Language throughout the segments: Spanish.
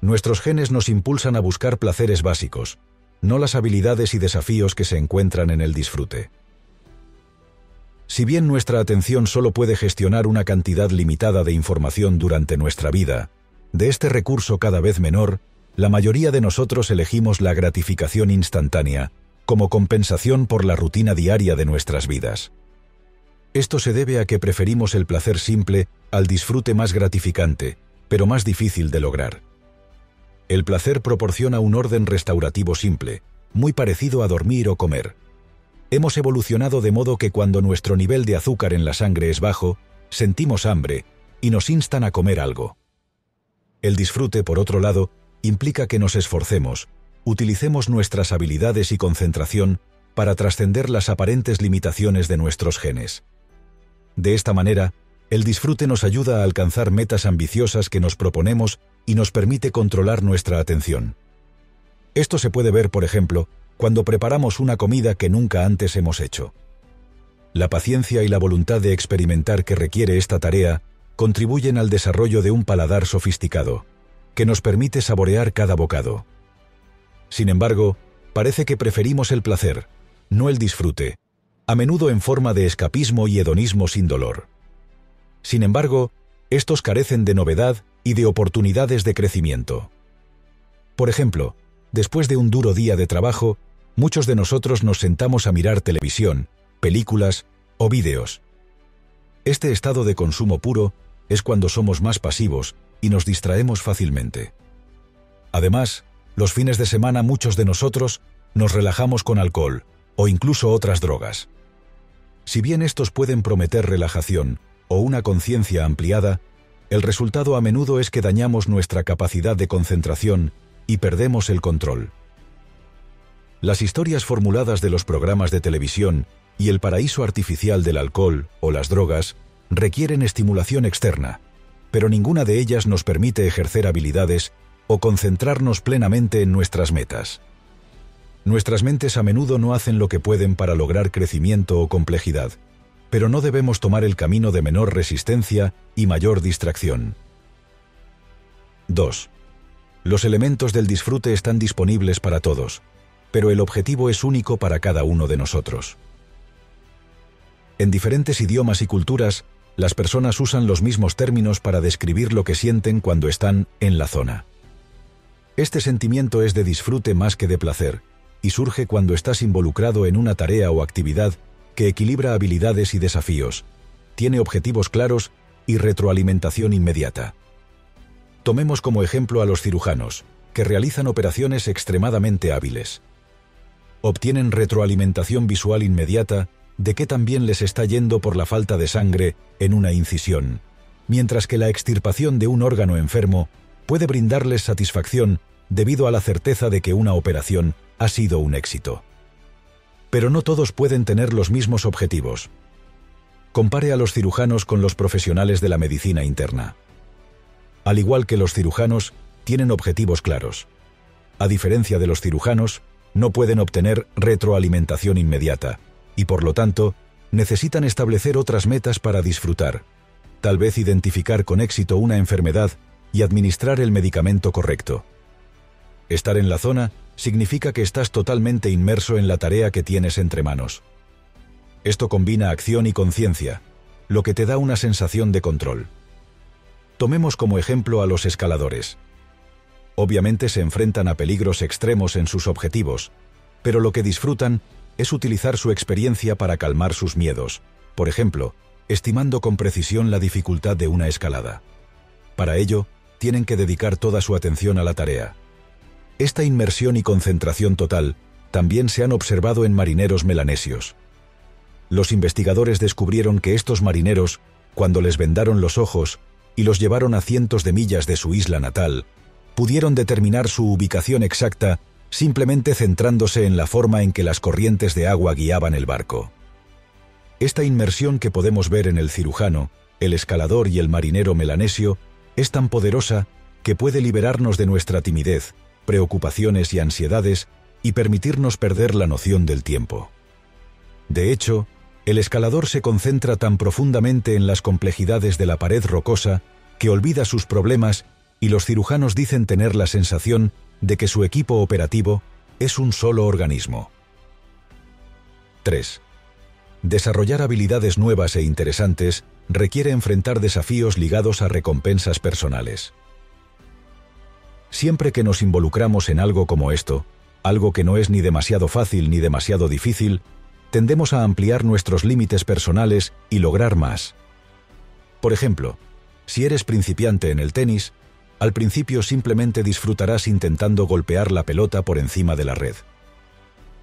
Nuestros genes nos impulsan a buscar placeres básicos, no las habilidades y desafíos que se encuentran en el disfrute. Si bien nuestra atención solo puede gestionar una cantidad limitada de información durante nuestra vida, de este recurso cada vez menor, la mayoría de nosotros elegimos la gratificación instantánea como compensación por la rutina diaria de nuestras vidas. Esto se debe a que preferimos el placer simple al disfrute más gratificante, pero más difícil de lograr. El placer proporciona un orden restaurativo simple, muy parecido a dormir o comer. Hemos evolucionado de modo que cuando nuestro nivel de azúcar en la sangre es bajo, sentimos hambre y nos instan a comer algo. El disfrute, por otro lado, implica que nos esforcemos, utilicemos nuestras habilidades y concentración para trascender las aparentes limitaciones de nuestros genes. De esta manera, el disfrute nos ayuda a alcanzar metas ambiciosas que nos proponemos y nos permite controlar nuestra atención. Esto se puede ver, por ejemplo, cuando preparamos una comida que nunca antes hemos hecho. La paciencia y la voluntad de experimentar que requiere esta tarea contribuyen al desarrollo de un paladar sofisticado, que nos permite saborear cada bocado. Sin embargo, parece que preferimos el placer, no el disfrute, a menudo en forma de escapismo y hedonismo sin dolor. Sin embargo, estos carecen de novedad y de oportunidades de crecimiento. Por ejemplo, después de un duro día de trabajo, muchos de nosotros nos sentamos a mirar televisión, películas o vídeos. Este estado de consumo puro es cuando somos más pasivos y nos distraemos fácilmente. Además, los fines de semana muchos de nosotros nos relajamos con alcohol o incluso otras drogas. Si bien estos pueden prometer relajación o una conciencia ampliada, el resultado a menudo es que dañamos nuestra capacidad de concentración y perdemos el control. Las historias formuladas de los programas de televisión y el paraíso artificial del alcohol o las drogas requieren estimulación externa, pero ninguna de ellas nos permite ejercer habilidades o concentrarnos plenamente en nuestras metas. Nuestras mentes a menudo no hacen lo que pueden para lograr crecimiento o complejidad, pero no debemos tomar el camino de menor resistencia y mayor distracción. 2. Los elementos del disfrute están disponibles para todos, pero el objetivo es único para cada uno de nosotros. En diferentes idiomas y culturas, las personas usan los mismos términos para describir lo que sienten cuando están en la zona. Este sentimiento es de disfrute más que de placer, y surge cuando estás involucrado en una tarea o actividad que equilibra habilidades y desafíos, tiene objetivos claros y retroalimentación inmediata. Tomemos como ejemplo a los cirujanos, que realizan operaciones extremadamente hábiles obtienen retroalimentación visual inmediata de qué también les está yendo por la falta de sangre en una incisión, mientras que la extirpación de un órgano enfermo puede brindarles satisfacción debido a la certeza de que una operación ha sido un éxito. Pero no todos pueden tener los mismos objetivos. Compare a los cirujanos con los profesionales de la medicina interna. Al igual que los cirujanos, tienen objetivos claros. A diferencia de los cirujanos, no pueden obtener retroalimentación inmediata, y por lo tanto, necesitan establecer otras metas para disfrutar, tal vez identificar con éxito una enfermedad y administrar el medicamento correcto. Estar en la zona significa que estás totalmente inmerso en la tarea que tienes entre manos. Esto combina acción y conciencia, lo que te da una sensación de control. Tomemos como ejemplo a los escaladores. Obviamente se enfrentan a peligros extremos en sus objetivos, pero lo que disfrutan es utilizar su experiencia para calmar sus miedos, por ejemplo, estimando con precisión la dificultad de una escalada. Para ello, tienen que dedicar toda su atención a la tarea. Esta inmersión y concentración total también se han observado en marineros melanesios. Los investigadores descubrieron que estos marineros, cuando les vendaron los ojos y los llevaron a cientos de millas de su isla natal, pudieron determinar su ubicación exacta simplemente centrándose en la forma en que las corrientes de agua guiaban el barco. Esta inmersión que podemos ver en el cirujano, el escalador y el marinero melanesio es tan poderosa que puede liberarnos de nuestra timidez, preocupaciones y ansiedades y permitirnos perder la noción del tiempo. De hecho, el escalador se concentra tan profundamente en las complejidades de la pared rocosa que olvida sus problemas y los cirujanos dicen tener la sensación de que su equipo operativo es un solo organismo. 3. Desarrollar habilidades nuevas e interesantes requiere enfrentar desafíos ligados a recompensas personales. Siempre que nos involucramos en algo como esto, algo que no es ni demasiado fácil ni demasiado difícil, tendemos a ampliar nuestros límites personales y lograr más. Por ejemplo, si eres principiante en el tenis, al principio simplemente disfrutarás intentando golpear la pelota por encima de la red.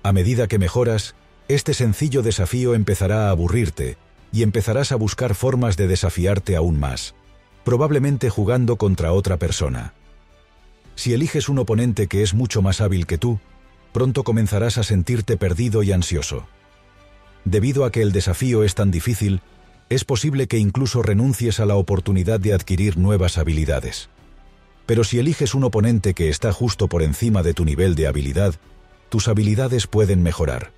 A medida que mejoras, este sencillo desafío empezará a aburrirte y empezarás a buscar formas de desafiarte aún más, probablemente jugando contra otra persona. Si eliges un oponente que es mucho más hábil que tú, pronto comenzarás a sentirte perdido y ansioso. Debido a que el desafío es tan difícil, es posible que incluso renuncies a la oportunidad de adquirir nuevas habilidades. Pero si eliges un oponente que está justo por encima de tu nivel de habilidad, tus habilidades pueden mejorar.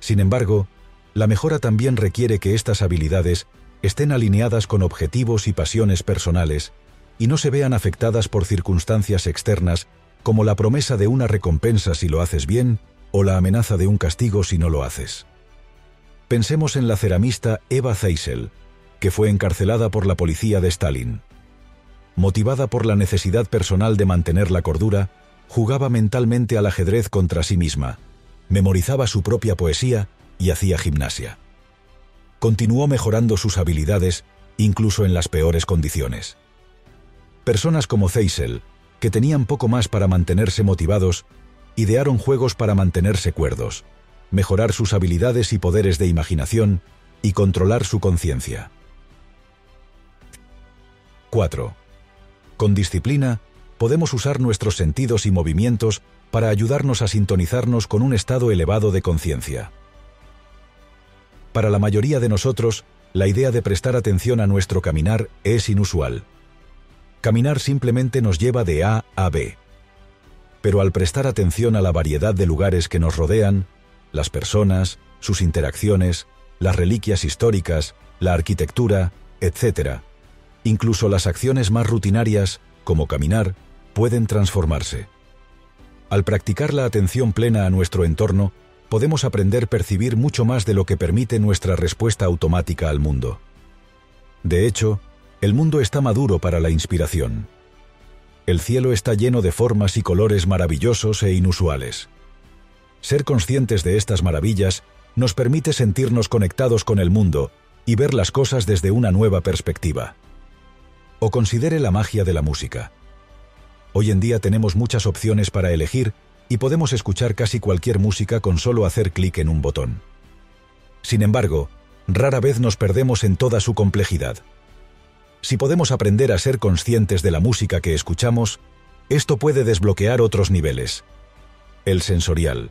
Sin embargo, la mejora también requiere que estas habilidades estén alineadas con objetivos y pasiones personales y no se vean afectadas por circunstancias externas como la promesa de una recompensa si lo haces bien o la amenaza de un castigo si no lo haces. Pensemos en la ceramista Eva Zeisel, que fue encarcelada por la policía de Stalin. Motivada por la necesidad personal de mantener la cordura, jugaba mentalmente al ajedrez contra sí misma, memorizaba su propia poesía y hacía gimnasia. Continuó mejorando sus habilidades incluso en las peores condiciones. Personas como Zeisel, que tenían poco más para mantenerse motivados, idearon juegos para mantenerse cuerdos, mejorar sus habilidades y poderes de imaginación y controlar su conciencia. 4. Con disciplina, podemos usar nuestros sentidos y movimientos para ayudarnos a sintonizarnos con un estado elevado de conciencia. Para la mayoría de nosotros, la idea de prestar atención a nuestro caminar es inusual. Caminar simplemente nos lleva de A a B. Pero al prestar atención a la variedad de lugares que nos rodean, las personas, sus interacciones, las reliquias históricas, la arquitectura, etc., incluso las acciones más rutinarias, como caminar, pueden transformarse. Al practicar la atención plena a nuestro entorno, podemos aprender a percibir mucho más de lo que permite nuestra respuesta automática al mundo. De hecho, el mundo está maduro para la inspiración. El cielo está lleno de formas y colores maravillosos e inusuales. Ser conscientes de estas maravillas nos permite sentirnos conectados con el mundo y ver las cosas desde una nueva perspectiva. O considere la magia de la música. Hoy en día tenemos muchas opciones para elegir y podemos escuchar casi cualquier música con solo hacer clic en un botón. Sin embargo, rara vez nos perdemos en toda su complejidad. Si podemos aprender a ser conscientes de la música que escuchamos, esto puede desbloquear otros niveles. El sensorial.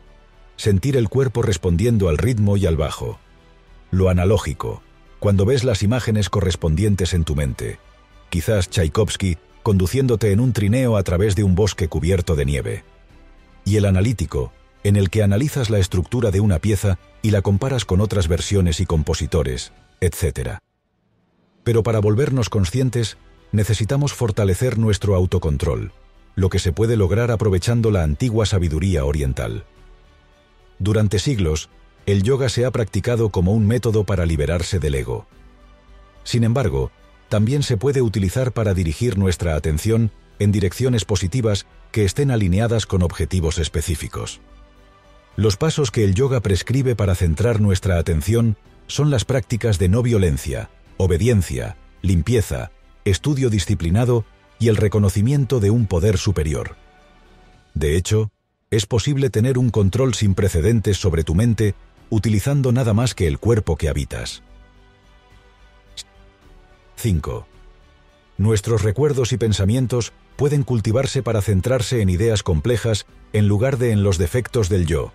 Sentir el cuerpo respondiendo al ritmo y al bajo. Lo analógico. Cuando ves las imágenes correspondientes en tu mente. Quizás Tchaikovsky conduciéndote en un trineo a través de un bosque cubierto de nieve. Y el analítico, en el que analizas la estructura de una pieza y la comparas con otras versiones y compositores, etc. Pero para volvernos conscientes, necesitamos fortalecer nuestro autocontrol, lo que se puede lograr aprovechando la antigua sabiduría oriental. Durante siglos, el yoga se ha practicado como un método para liberarse del ego. Sin embargo, también se puede utilizar para dirigir nuestra atención en direcciones positivas que estén alineadas con objetivos específicos. Los pasos que el yoga prescribe para centrar nuestra atención son las prácticas de no violencia, obediencia, limpieza, estudio disciplinado y el reconocimiento de un poder superior. De hecho, es posible tener un control sin precedentes sobre tu mente utilizando nada más que el cuerpo que habitas. 5. Nuestros recuerdos y pensamientos pueden cultivarse para centrarse en ideas complejas en lugar de en los defectos del yo.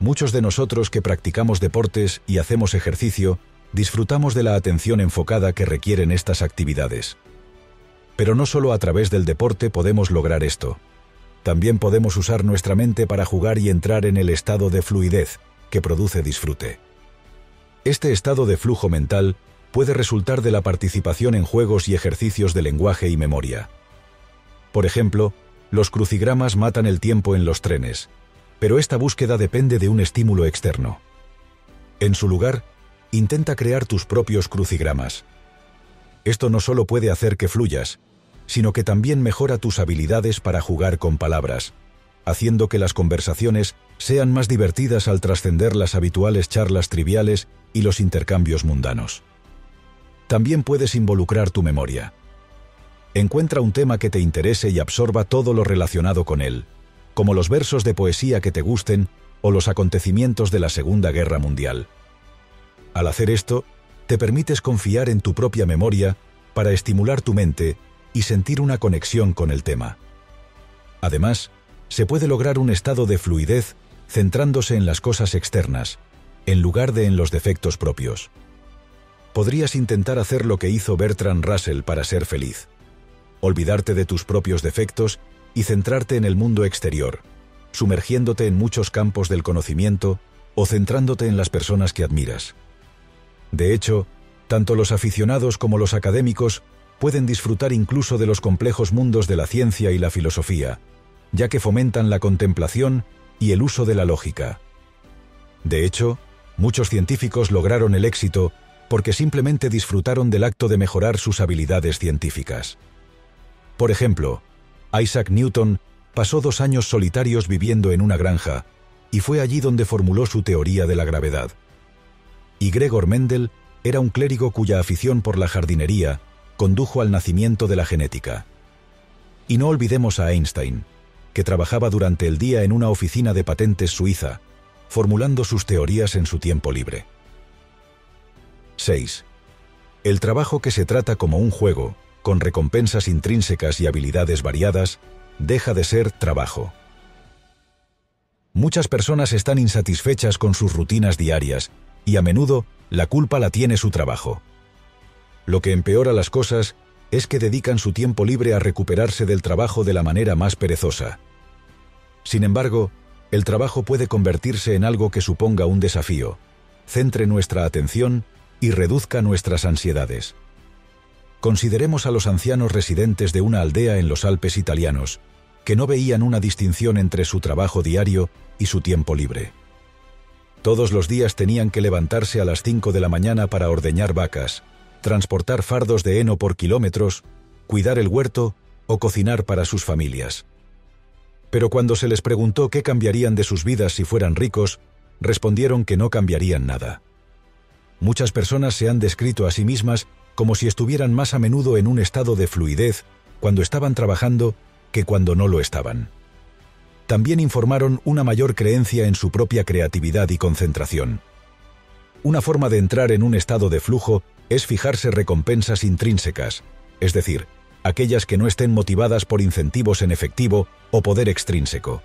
Muchos de nosotros que practicamos deportes y hacemos ejercicio disfrutamos de la atención enfocada que requieren estas actividades. Pero no solo a través del deporte podemos lograr esto. También podemos usar nuestra mente para jugar y entrar en el estado de fluidez, que produce disfrute. Este estado de flujo mental puede resultar de la participación en juegos y ejercicios de lenguaje y memoria. Por ejemplo, los crucigramas matan el tiempo en los trenes, pero esta búsqueda depende de un estímulo externo. En su lugar, intenta crear tus propios crucigramas. Esto no solo puede hacer que fluyas, sino que también mejora tus habilidades para jugar con palabras, haciendo que las conversaciones sean más divertidas al trascender las habituales charlas triviales y los intercambios mundanos. También puedes involucrar tu memoria. Encuentra un tema que te interese y absorba todo lo relacionado con él, como los versos de poesía que te gusten o los acontecimientos de la Segunda Guerra Mundial. Al hacer esto, te permites confiar en tu propia memoria para estimular tu mente y sentir una conexión con el tema. Además, se puede lograr un estado de fluidez centrándose en las cosas externas, en lugar de en los defectos propios. Podrías intentar hacer lo que hizo Bertrand Russell para ser feliz. Olvidarte de tus propios defectos y centrarte en el mundo exterior, sumergiéndote en muchos campos del conocimiento o centrándote en las personas que admiras. De hecho, tanto los aficionados como los académicos pueden disfrutar incluso de los complejos mundos de la ciencia y la filosofía, ya que fomentan la contemplación y el uso de la lógica. De hecho, muchos científicos lograron el éxito porque simplemente disfrutaron del acto de mejorar sus habilidades científicas. Por ejemplo, Isaac Newton pasó dos años solitarios viviendo en una granja, y fue allí donde formuló su teoría de la gravedad. Y Gregor Mendel era un clérigo cuya afición por la jardinería condujo al nacimiento de la genética. Y no olvidemos a Einstein, que trabajaba durante el día en una oficina de patentes suiza, formulando sus teorías en su tiempo libre. 6. El trabajo que se trata como un juego, con recompensas intrínsecas y habilidades variadas, deja de ser trabajo. Muchas personas están insatisfechas con sus rutinas diarias y a menudo la culpa la tiene su trabajo. Lo que empeora las cosas es que dedican su tiempo libre a recuperarse del trabajo de la manera más perezosa. Sin embargo, el trabajo puede convertirse en algo que suponga un desafío, centre nuestra atención y reduzca nuestras ansiedades. Consideremos a los ancianos residentes de una aldea en los Alpes italianos, que no veían una distinción entre su trabajo diario y su tiempo libre. Todos los días tenían que levantarse a las 5 de la mañana para ordeñar vacas, transportar fardos de heno por kilómetros, cuidar el huerto o cocinar para sus familias. Pero cuando se les preguntó qué cambiarían de sus vidas si fueran ricos, respondieron que no cambiarían nada. Muchas personas se han descrito a sí mismas como si estuvieran más a menudo en un estado de fluidez cuando estaban trabajando que cuando no lo estaban. También informaron una mayor creencia en su propia creatividad y concentración. Una forma de entrar en un estado de flujo es fijarse recompensas intrínsecas, es decir, aquellas que no estén motivadas por incentivos en efectivo o poder extrínseco,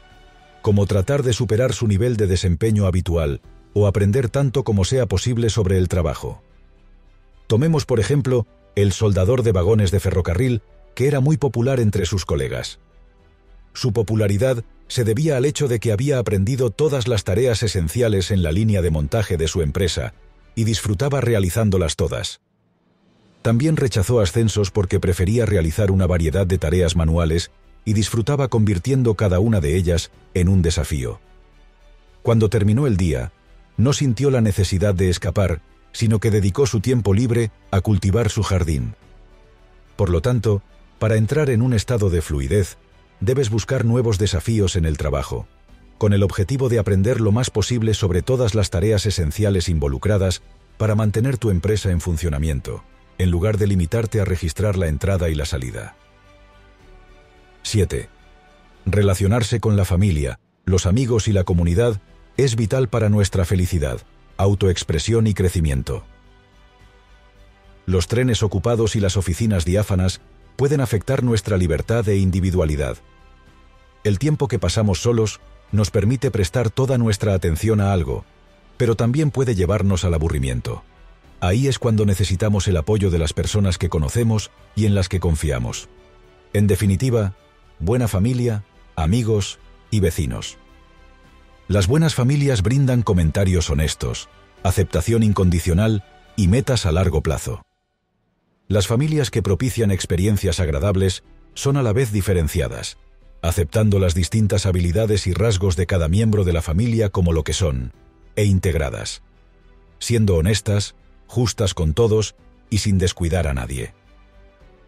como tratar de superar su nivel de desempeño habitual o aprender tanto como sea posible sobre el trabajo. Tomemos, por ejemplo, el soldador de vagones de ferrocarril, que era muy popular entre sus colegas. Su popularidad se debía al hecho de que había aprendido todas las tareas esenciales en la línea de montaje de su empresa y disfrutaba realizándolas todas. También rechazó ascensos porque prefería realizar una variedad de tareas manuales y disfrutaba convirtiendo cada una de ellas en un desafío. Cuando terminó el día, no sintió la necesidad de escapar, sino que dedicó su tiempo libre a cultivar su jardín. Por lo tanto, para entrar en un estado de fluidez, debes buscar nuevos desafíos en el trabajo con el objetivo de aprender lo más posible sobre todas las tareas esenciales involucradas para mantener tu empresa en funcionamiento, en lugar de limitarte a registrar la entrada y la salida. 7. Relacionarse con la familia, los amigos y la comunidad es vital para nuestra felicidad, autoexpresión y crecimiento. Los trenes ocupados y las oficinas diáfanas pueden afectar nuestra libertad e individualidad. El tiempo que pasamos solos nos permite prestar toda nuestra atención a algo, pero también puede llevarnos al aburrimiento. Ahí es cuando necesitamos el apoyo de las personas que conocemos y en las que confiamos. En definitiva, buena familia, amigos y vecinos. Las buenas familias brindan comentarios honestos, aceptación incondicional y metas a largo plazo. Las familias que propician experiencias agradables son a la vez diferenciadas, aceptando las distintas habilidades y rasgos de cada miembro de la familia como lo que son, e integradas, siendo honestas, justas con todos y sin descuidar a nadie.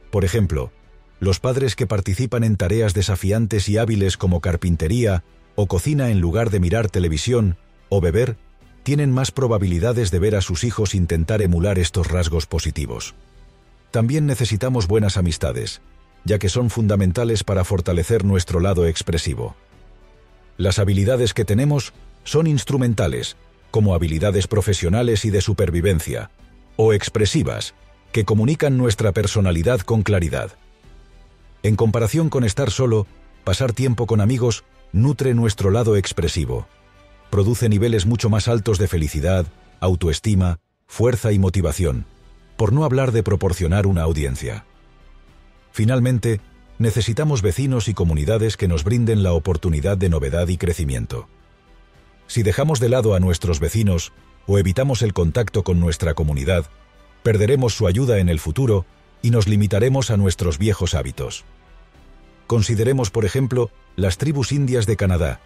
Por ejemplo, los padres que participan en tareas desafiantes y hábiles como carpintería o cocina en lugar de mirar televisión o beber, tienen más probabilidades de ver a sus hijos intentar emular estos rasgos positivos. También necesitamos buenas amistades, ya que son fundamentales para fortalecer nuestro lado expresivo. Las habilidades que tenemos son instrumentales, como habilidades profesionales y de supervivencia, o expresivas, que comunican nuestra personalidad con claridad. En comparación con estar solo, pasar tiempo con amigos nutre nuestro lado expresivo. Produce niveles mucho más altos de felicidad, autoestima, fuerza y motivación, por no hablar de proporcionar una audiencia. Finalmente, necesitamos vecinos y comunidades que nos brinden la oportunidad de novedad y crecimiento. Si dejamos de lado a nuestros vecinos o evitamos el contacto con nuestra comunidad, perderemos su ayuda en el futuro y nos limitaremos a nuestros viejos hábitos. Consideremos, por ejemplo, las tribus indias de Canadá,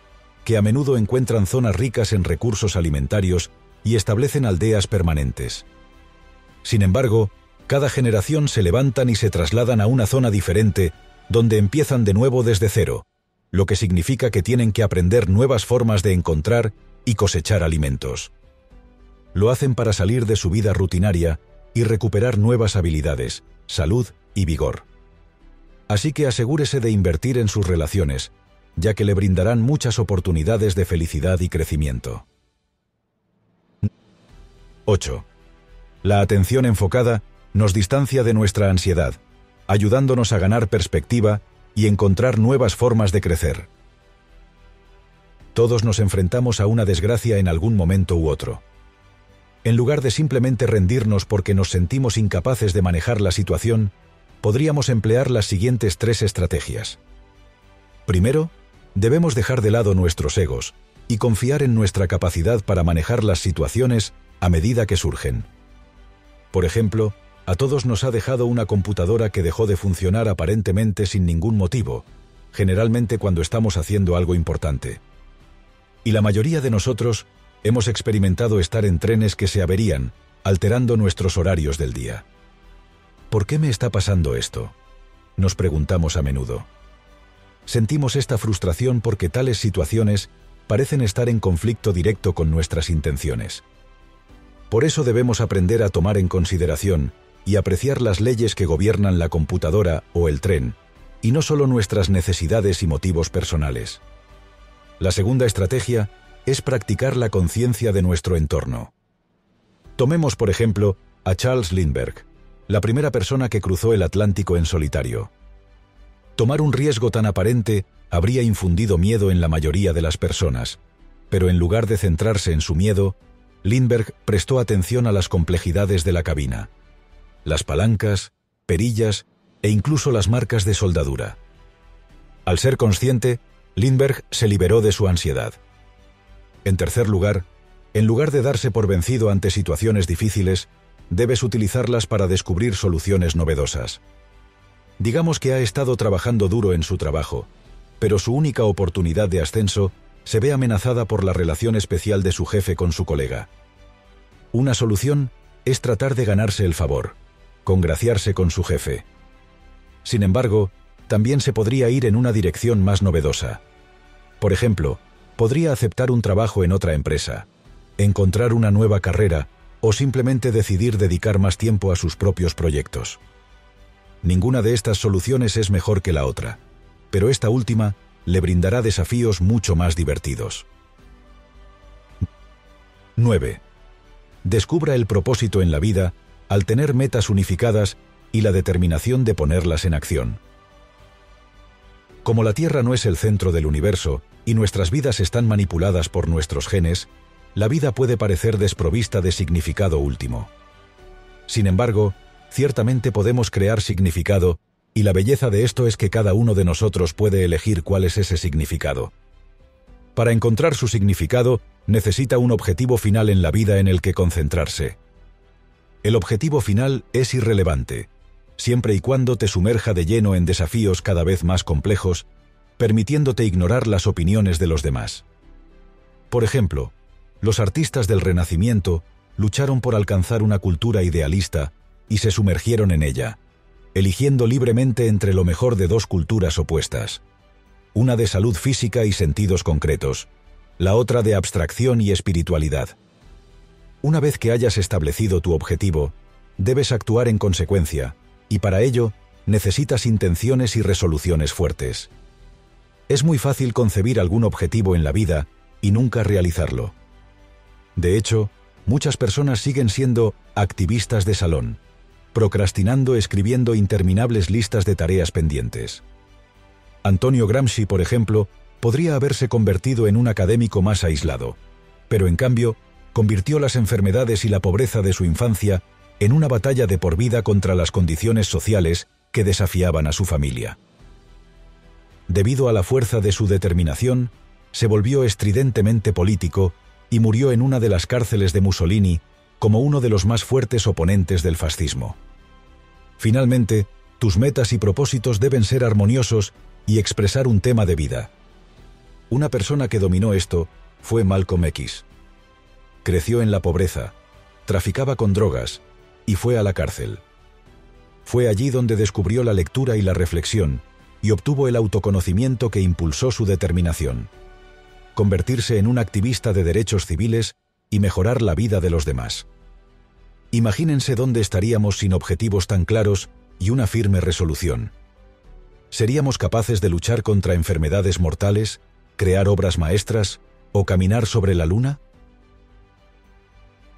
que a menudo encuentran zonas ricas en recursos alimentarios y establecen aldeas permanentes. Sin embargo, cada generación se levantan y se trasladan a una zona diferente, donde empiezan de nuevo desde cero, lo que significa que tienen que aprender nuevas formas de encontrar y cosechar alimentos. Lo hacen para salir de su vida rutinaria y recuperar nuevas habilidades, salud y vigor. Así que asegúrese de invertir en sus relaciones, ya que le brindarán muchas oportunidades de felicidad y crecimiento. 8. La atención enfocada nos distancia de nuestra ansiedad, ayudándonos a ganar perspectiva y encontrar nuevas formas de crecer. Todos nos enfrentamos a una desgracia en algún momento u otro. En lugar de simplemente rendirnos porque nos sentimos incapaces de manejar la situación, podríamos emplear las siguientes tres estrategias. Primero, debemos dejar de lado nuestros egos y confiar en nuestra capacidad para manejar las situaciones a medida que surgen. Por ejemplo, a todos nos ha dejado una computadora que dejó de funcionar aparentemente sin ningún motivo, generalmente cuando estamos haciendo algo importante. Y la mayoría de nosotros hemos experimentado estar en trenes que se averían, alterando nuestros horarios del día. ¿Por qué me está pasando esto? Nos preguntamos a menudo. Sentimos esta frustración porque tales situaciones parecen estar en conflicto directo con nuestras intenciones. Por eso debemos aprender a tomar en consideración y apreciar las leyes que gobiernan la computadora o el tren, y no solo nuestras necesidades y motivos personales. La segunda estrategia es practicar la conciencia de nuestro entorno. Tomemos, por ejemplo, a Charles Lindbergh, la primera persona que cruzó el Atlántico en solitario. Tomar un riesgo tan aparente habría infundido miedo en la mayoría de las personas, pero en lugar de centrarse en su miedo, Lindbergh prestó atención a las complejidades de la cabina, las palancas, perillas e incluso las marcas de soldadura. Al ser consciente, Lindbergh se liberó de su ansiedad. En tercer lugar, en lugar de darse por vencido ante situaciones difíciles, debes utilizarlas para descubrir soluciones novedosas. Digamos que ha estado trabajando duro en su trabajo, pero su única oportunidad de ascenso se ve amenazada por la relación especial de su jefe con su colega. Una solución es tratar de ganarse el favor, congraciarse con su jefe. Sin embargo, también se podría ir en una dirección más novedosa. Por ejemplo, podría aceptar un trabajo en otra empresa, encontrar una nueva carrera o simplemente decidir dedicar más tiempo a sus propios proyectos. Ninguna de estas soluciones es mejor que la otra, pero esta última le brindará desafíos mucho más divertidos. 9. Descubra el propósito en la vida al tener metas unificadas y la determinación de ponerlas en acción. Como la Tierra no es el centro del universo y nuestras vidas están manipuladas por nuestros genes, la vida puede parecer desprovista de significado último. Sin embargo, ciertamente podemos crear significado, y la belleza de esto es que cada uno de nosotros puede elegir cuál es ese significado. Para encontrar su significado, necesita un objetivo final en la vida en el que concentrarse. El objetivo final es irrelevante, siempre y cuando te sumerja de lleno en desafíos cada vez más complejos, permitiéndote ignorar las opiniones de los demás. Por ejemplo, los artistas del Renacimiento lucharon por alcanzar una cultura idealista y se sumergieron en ella, eligiendo libremente entre lo mejor de dos culturas opuestas, una de salud física y sentidos concretos, la otra de abstracción y espiritualidad. Una vez que hayas establecido tu objetivo, debes actuar en consecuencia, y para ello necesitas intenciones y resoluciones fuertes. Es muy fácil concebir algún objetivo en la vida y nunca realizarlo. De hecho, muchas personas siguen siendo activistas de salón, procrastinando escribiendo interminables listas de tareas pendientes. Antonio Gramsci, por ejemplo, podría haberse convertido en un académico más aislado, pero en cambio, convirtió las enfermedades y la pobreza de su infancia en una batalla de por vida contra las condiciones sociales que desafiaban a su familia. Debido a la fuerza de su determinación, se volvió estridentemente político y murió en una de las cárceles de Mussolini como uno de los más fuertes oponentes del fascismo. Finalmente, tus metas y propósitos deben ser armoniosos y expresar un tema de vida. Una persona que dominó esto fue Malcolm X. Creció en la pobreza, traficaba con drogas y fue a la cárcel. Fue allí donde descubrió la lectura y la reflexión y obtuvo el autoconocimiento que impulsó su determinación convertirse en un activista de derechos civiles y mejorar la vida de los demás. Imagínense dónde estaríamos sin objetivos tan claros y una firme resolución. ¿Seríamos capaces de luchar contra enfermedades mortales, crear obras maestras o caminar sobre la luna?